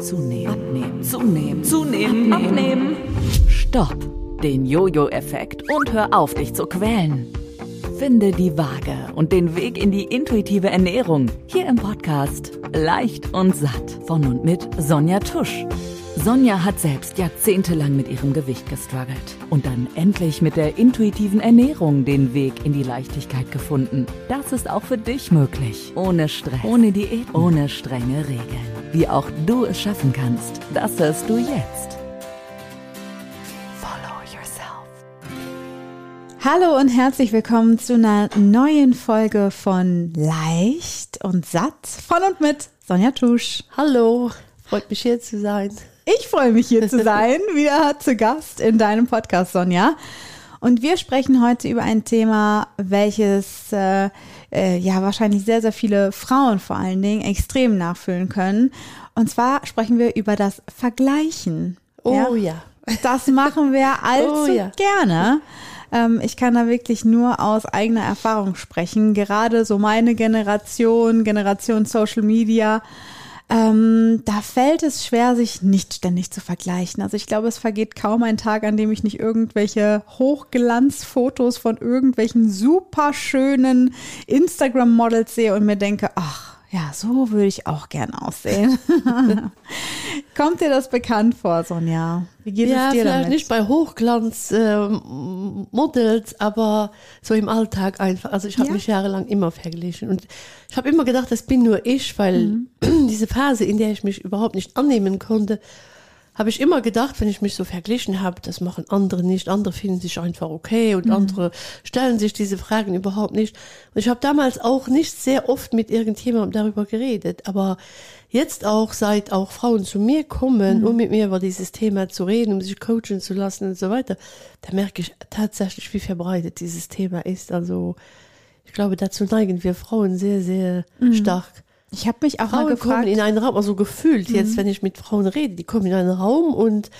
Zunehmen, abnehmen, zunehmen, zunehmen, abnehmen. Stopp! Den Jojo-Effekt und hör auf, dich zu quälen. Finde die Waage und den Weg in die intuitive Ernährung hier im Podcast Leicht und Satt von und mit Sonja Tusch. Sonja hat selbst jahrzehntelang mit ihrem Gewicht gestruggelt und dann endlich mit der intuitiven Ernährung den Weg in die Leichtigkeit gefunden. Das ist auch für dich möglich. Ohne Stress, ohne Diät, ohne strenge Regeln. Wie auch du es schaffen kannst, das hörst du jetzt. Follow yourself. Hallo und herzlich willkommen zu einer neuen Folge von Leicht und Satt von und mit Sonja Tusch. Hallo, freut mich hier zu sein. Ich freue mich hier zu sein, wieder zu Gast in deinem Podcast, Sonja. Und wir sprechen heute über ein Thema, welches äh, äh, ja wahrscheinlich sehr, sehr viele Frauen vor allen Dingen extrem nachfühlen können. Und zwar sprechen wir über das Vergleichen. Oh ja. ja. Das machen wir allzu oh, ja. gerne. Ähm, ich kann da wirklich nur aus eigener Erfahrung sprechen. Gerade so meine Generation, Generation Social Media, ähm, da fällt es schwer, sich nicht ständig zu vergleichen. Also ich glaube, es vergeht kaum ein Tag, an dem ich nicht irgendwelche Hochglanzfotos von irgendwelchen superschönen Instagram-Models sehe und mir denke, ach, ja, so würde ich auch gern aussehen. Kommt dir das bekannt vor, Sonja? Wie geht ja, es dir vielleicht damit? nicht bei Hochglanz-Models, äh, aber so im Alltag einfach. Also ich habe ja? mich jahrelang immer verglichen und ich habe immer gedacht, das bin nur ich, weil mhm. diese Phase, in der ich mich überhaupt nicht annehmen konnte, habe ich immer gedacht, wenn ich mich so verglichen habe, das machen andere nicht, andere finden sich einfach okay und mhm. andere stellen sich diese Fragen überhaupt nicht. Und ich habe damals auch nicht sehr oft mit irgendjemandem darüber geredet, aber jetzt auch, seit auch Frauen zu mir kommen, mhm. um mit mir über dieses Thema zu reden, um sich coachen zu lassen und so weiter, da merke ich tatsächlich, wie verbreitet dieses Thema ist. Also ich glaube, dazu neigen wir Frauen sehr, sehr mhm. stark. Ich habe mich auch Frauen mal gefragt, kommen in einen Raum, also gefühlt jetzt, mhm. wenn ich mit Frauen rede, die kommen in einen Raum und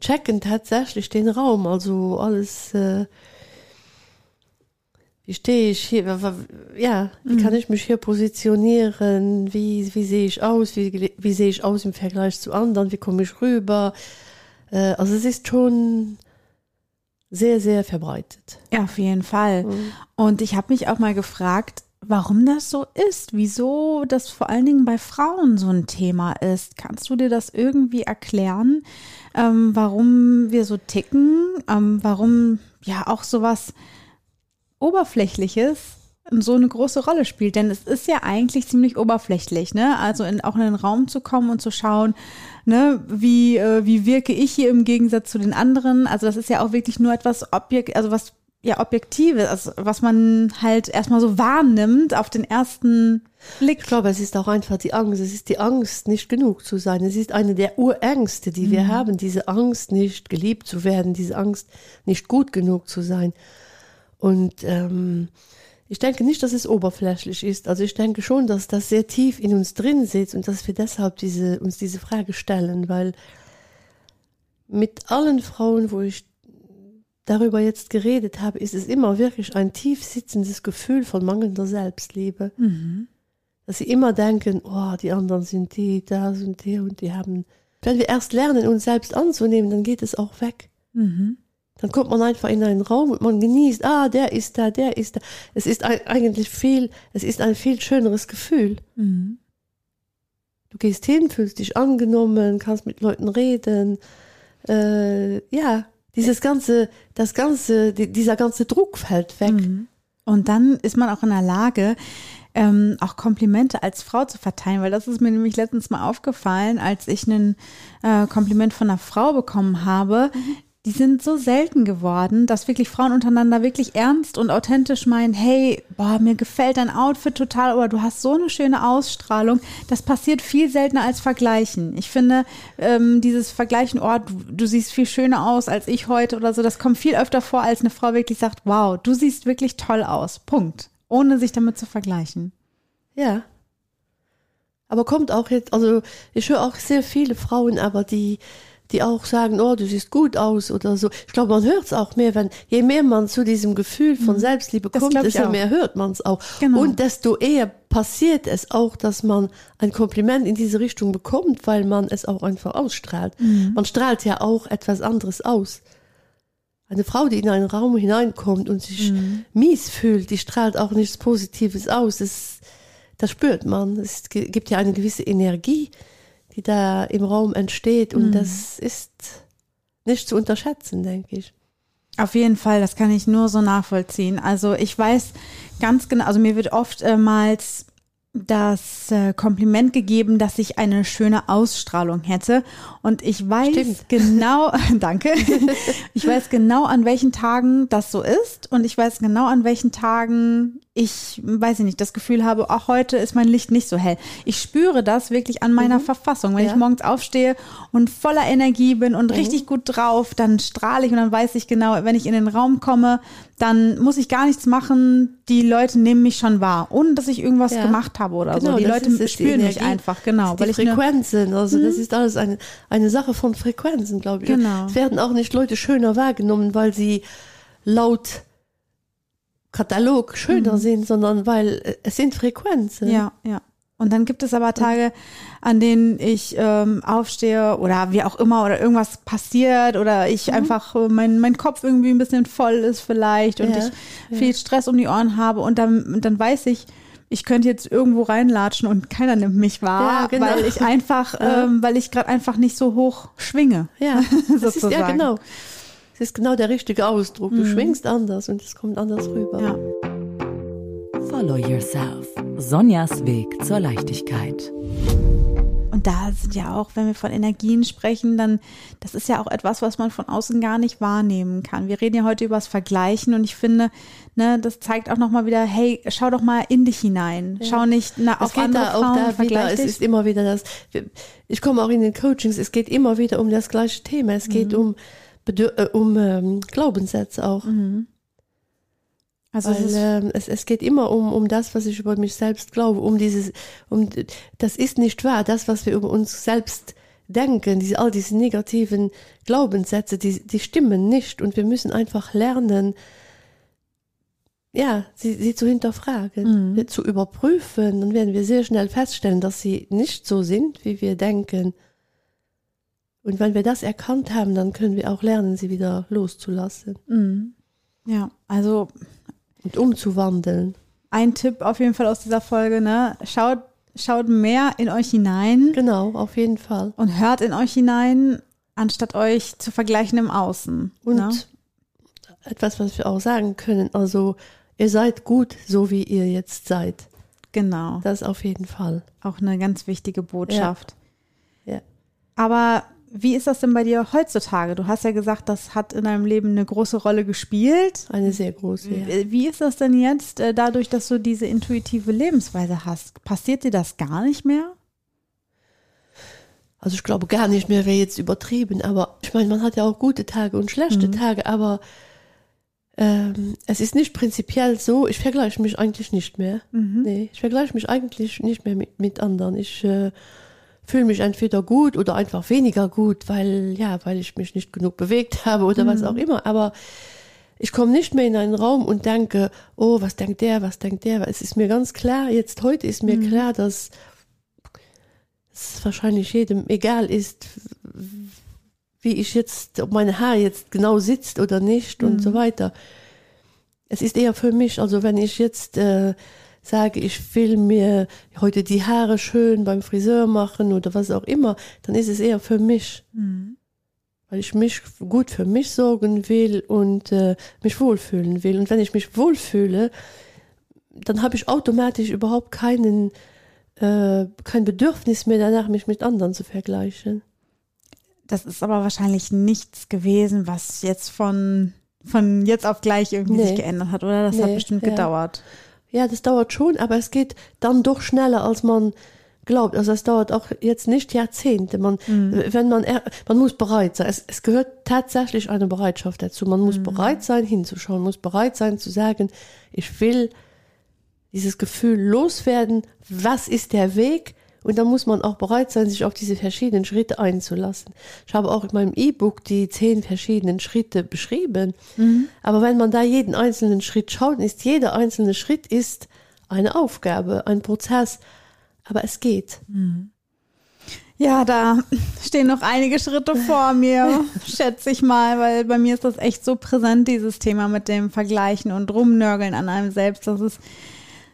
checken tatsächlich den Raum, also alles. Äh, wie stehe ich hier? Ja, wie mhm. kann ich mich hier positionieren? Wie, wie sehe ich aus? Wie, wie sehe ich aus im Vergleich zu anderen? Wie komme ich rüber? Äh, also es ist schon sehr, sehr verbreitet. Ja, auf jeden Fall. Mhm. Und ich habe mich auch mal gefragt, warum das so ist, wieso das vor allen Dingen bei Frauen so ein Thema ist. Kannst du dir das irgendwie erklären, ähm, warum wir so ticken, ähm, warum ja auch sowas Oberflächliches so eine große Rolle spielt. Denn es ist ja eigentlich ziemlich oberflächlich, ne? Also in, auch in den Raum zu kommen und zu schauen, ne, wie, äh, wie wirke ich hier im Gegensatz zu den anderen. Also das ist ja auch wirklich nur etwas Objekt, also was ja Objektive, also was man halt erstmal so wahrnimmt auf den ersten Blick. Ich glaube, es ist auch einfach die Angst. Es ist die Angst, nicht genug zu sein. Es ist eine der Urängste, die mhm. wir haben. Diese Angst, nicht geliebt zu werden, diese Angst, nicht gut genug zu sein. Und ähm, ich denke nicht, dass es oberflächlich ist. Also ich denke schon, dass das sehr tief in uns drin sitzt und dass wir deshalb diese, uns diese Frage stellen, weil mit allen Frauen, wo ich darüber jetzt geredet habe, ist es immer wirklich ein tief sitzendes Gefühl von mangelnder Selbstliebe. Mhm. Dass sie immer denken, oh, die anderen sind die, das und die und die haben. Wenn wir erst lernen, uns selbst anzunehmen, dann geht es auch weg. Mhm. Dann kommt man einfach in einen Raum und man genießt, ah, der ist da, der ist da. Es ist eigentlich viel, es ist ein viel schöneres Gefühl. Mhm. Du gehst hin, fühlst dich angenommen, kannst mit Leuten reden. Äh, ja, dieses ganze, das ganze, dieser ganze Druck fällt weg. Mhm. Und dann ist man auch in der Lage, ähm, auch Komplimente als Frau zu verteilen, weil das ist mir nämlich letztens mal aufgefallen, als ich ein äh, Kompliment von einer Frau bekommen habe, mhm die sind so selten geworden, dass wirklich Frauen untereinander wirklich ernst und authentisch meinen, hey, boah, mir gefällt dein Outfit total, aber du hast so eine schöne Ausstrahlung. Das passiert viel seltener als Vergleichen. Ich finde, ähm, dieses Vergleichen, oh, du, du siehst viel schöner aus als ich heute oder so, das kommt viel öfter vor, als eine Frau wirklich sagt, wow, du siehst wirklich toll aus. Punkt. Ohne sich damit zu vergleichen. Ja. Aber kommt auch jetzt, also ich höre auch sehr viele Frauen, aber die die auch sagen, oh, du siehst gut aus oder so. Ich glaube, man hört es auch mehr, wenn je mehr man zu diesem Gefühl von Selbstliebe Das kommt, desto auch. mehr hört man es auch. Genau. Und desto eher passiert es auch, dass man ein Kompliment in diese Richtung bekommt, weil man es auch einfach ausstrahlt. Man strahlt ja auch etwas anderes aus. Eine Frau, die in einen Raum hineinkommt und sich mies fühlt, die strahlt auch nichts Positives aus. Das, das spürt man. Es gi- gibt ja eine gewisse Energie, die da im Raum entsteht und das ist nicht zu unterschätzen, denke ich. Auf jeden Fall, das kann ich nur so nachvollziehen. Also ich weiß ganz genau, also mir wird oftmals das äh, Kompliment gegeben, dass ich eine schöne Ausstrahlung hätte. Und ich weiß Stimmt. genau, danke, ich weiß genau, an welchen Tagen das so ist. Und ich weiß genau, an welchen Tagen ich, weiß ich nicht, das Gefühl habe, ach, heute ist mein Licht nicht so hell. Ich spüre das wirklich an meiner Verfassung. Wenn Ja. ich morgens aufstehe und voller Energie bin und richtig gut drauf, dann strahle ich und dann weiß ich genau, wenn ich in den Raum komme, dann muss ich gar nichts machen. Die Leute nehmen mich schon wahr, ohne dass ich irgendwas Ja. gemacht habe oder Genau, so. Die Leute ist spüren mich einfach, genau. die weil ich eine, Frequenzen, also das ist alles eine, eine Sache von Frequenzen, glaube ich. Genau. Es werden auch nicht Leute schöner wahrgenommen, weil sie laut Katalog schöner sind, sondern weil äh, es sind Frequenzen. Ja, ja. Und dann gibt es aber Tage, an denen ich ähm, aufstehe oder wie auch immer oder irgendwas passiert oder Mhm. ich einfach äh, mein, mein Kopf irgendwie ein bisschen voll ist vielleicht und Ja, ich viel Stress um die Ohren habe und dann, dann weiß ich, ich könnte jetzt irgendwo reinlatschen und keiner nimmt mich wahr, Ja, genau. weil ich einfach, ähm, weil ich gerade einfach nicht so hoch schwinge. Ja, das ist, ja Sozusagen. Mhm. genau. Es ist genau der richtige Ausdruck. Du schwingst anders und es kommt anders rüber. Ja. Follow Yourself. Sonjas Weg zur Leichtigkeit. Und da sind ja auch, wenn wir von Energien sprechen, dann, das ist ja auch etwas, was man von außen gar nicht wahrnehmen kann. Wir reden ja heute über das Vergleichen und ich finde, ne, das zeigt auch nochmal wieder, hey, schau doch mal in dich hinein. Schau nicht na, Es auf geht andere da auch Frauen und da wieder, es ist immer wieder das, ich komme auch in den Coachings, es geht immer wieder um das gleiche Thema. Es geht Mhm. um, Bedür äh, um ähm, Glaubenssätze auch. also es Weil ist, ähm, es, es geht immer um, um das, was ich über mich selbst glaube, um dieses, um das ist nicht wahr, das, was wir über uns selbst denken, diese, all diese negativen Glaubenssätze, die, die stimmen nicht. Und wir müssen einfach lernen, ja, sie, sie zu hinterfragen, zu überprüfen, dann werden wir sehr schnell feststellen, dass sie nicht so sind, wie wir denken. Und wenn wir das erkannt haben, dann können wir auch lernen, sie wieder loszulassen mm, ja, also und umzuwandeln. ein Tipp auf jeden Fall aus dieser Folge, ne, schaut, schaut mehr in euch hinein Genau, auf jeden Fall. und hört in euch hinein, anstatt euch zu vergleichen im Außen. Und ne? etwas, was wir auch sagen können, also ihr seid gut, so wie ihr jetzt seid. Genau. Das auf jeden Fall. Auch eine ganz wichtige Botschaft. Ja. Aber wie ist das denn bei dir heutzutage? Du hast ja gesagt, das hat in deinem Leben eine große Rolle gespielt. Eine sehr große. Ja. Äh, Wie ist das denn jetzt, äh, dadurch, dass du diese intuitive Lebensweise hast? Passiert dir das gar nicht mehr? Also ich glaube gar nicht mehr, wäre jetzt übertrieben, aber ich meine, man hat ja auch gute Tage und schlechte Tage, aber ähm, es ist nicht prinzipiell so, ich vergleiche mich eigentlich nicht mehr. Nee, ich vergleiche mich eigentlich nicht mehr mit, mit anderen. Ich äh, fühle mich entweder gut oder einfach weniger gut, weil, ja, weil ich mich nicht genug bewegt habe oder was auch immer. Aber ich komme nicht mehr in einen Raum und denke, oh, was denkt der, was denkt der. Es ist mir ganz klar, jetzt heute ist mir klar, dass es wahrscheinlich jedem egal ist, wie ich jetzt, ob mein Haar jetzt genau sitzt oder nicht und so weiter. Es ist eher für mich, also wenn ich jetzt äh, sage, ich will mir heute die Haare schön beim Friseur machen oder was auch immer, dann ist es eher für mich. Weil ich mich gut für mich sorgen will und äh, mich wohlfühlen will. Und wenn ich mich wohlfühle, dann habe ich automatisch überhaupt keinen, äh, kein Bedürfnis mehr danach, mich mit anderen zu vergleichen. Das ist aber wahrscheinlich nichts gewesen, was jetzt von, von jetzt auf gleich irgendwie Nee. sich geändert hat, oder? Das hat Nee, bestimmt ja. gedauert. Ja, das dauert schon, aber es geht dann doch schneller, als man glaubt. Also es dauert auch jetzt nicht Jahrzehnte. Man, wenn man, man muss bereit sein. Es, es gehört tatsächlich eine Bereitschaft dazu. Man muss bereit sein, hinzuschauen, muss bereit sein zu sagen, ich will dieses Gefühl loswerden. Was ist der Weg? Und da muss man auch bereit sein, sich auf diese verschiedenen Schritte einzulassen. Ich habe auch in meinem E-Book die zehn verschiedenen Schritte beschrieben. Mhm. Aber wenn man da jeden einzelnen Schritt schaut, ist jeder einzelne Schritt ist eine Aufgabe, ein Prozess. Aber es geht. Mhm. Ja, da stehen noch einige Schritte vor mir, schätze ich mal, weil bei mir ist das echt so präsent, dieses Thema mit dem Vergleichen und Rumnörgeln an einem selbst. Das ist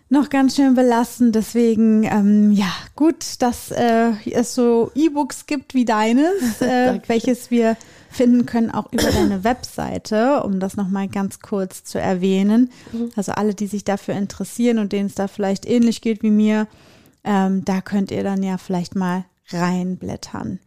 noch ganz schön belastend. Deswegen, ähm, ja, gut, dass äh, es so E-Books gibt wie deines, äh, welches wir finden können, auch über deine Webseite, um das nochmal ganz kurz zu erwähnen. Mhm. Also alle, die sich dafür interessieren und denen es da vielleicht ähnlich geht wie mir, ähm, da könnt ihr dann ja vielleicht mal reinblättern.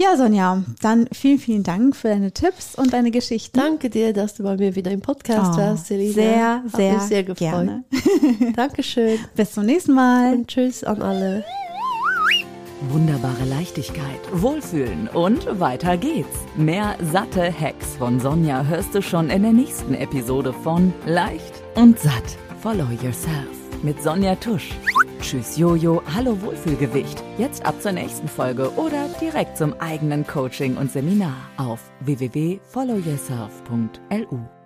Ja, Sonja, dann vielen, vielen Dank für deine Tipps und deine Geschichten. Danke dir, dass du bei mir wieder im Podcast oh, warst, Selina. Sehr, Hat sehr, sehr gefreut. gerne. Dankeschön. Bis zum nächsten Mal. Und tschüss an alle. Wunderbare Leichtigkeit, Wohlfühlen und weiter geht's. Mehr satte Hacks von Sonja hörst du schon in der nächsten Episode von Leicht und satt. Follow yourself mit Sonja Tusch. Tschüss Jojo, hallo Wohlfühlgewicht. Jetzt ab zur nächsten Folge oder direkt zum eigenen Coaching und Seminar auf www.followyourself.lu.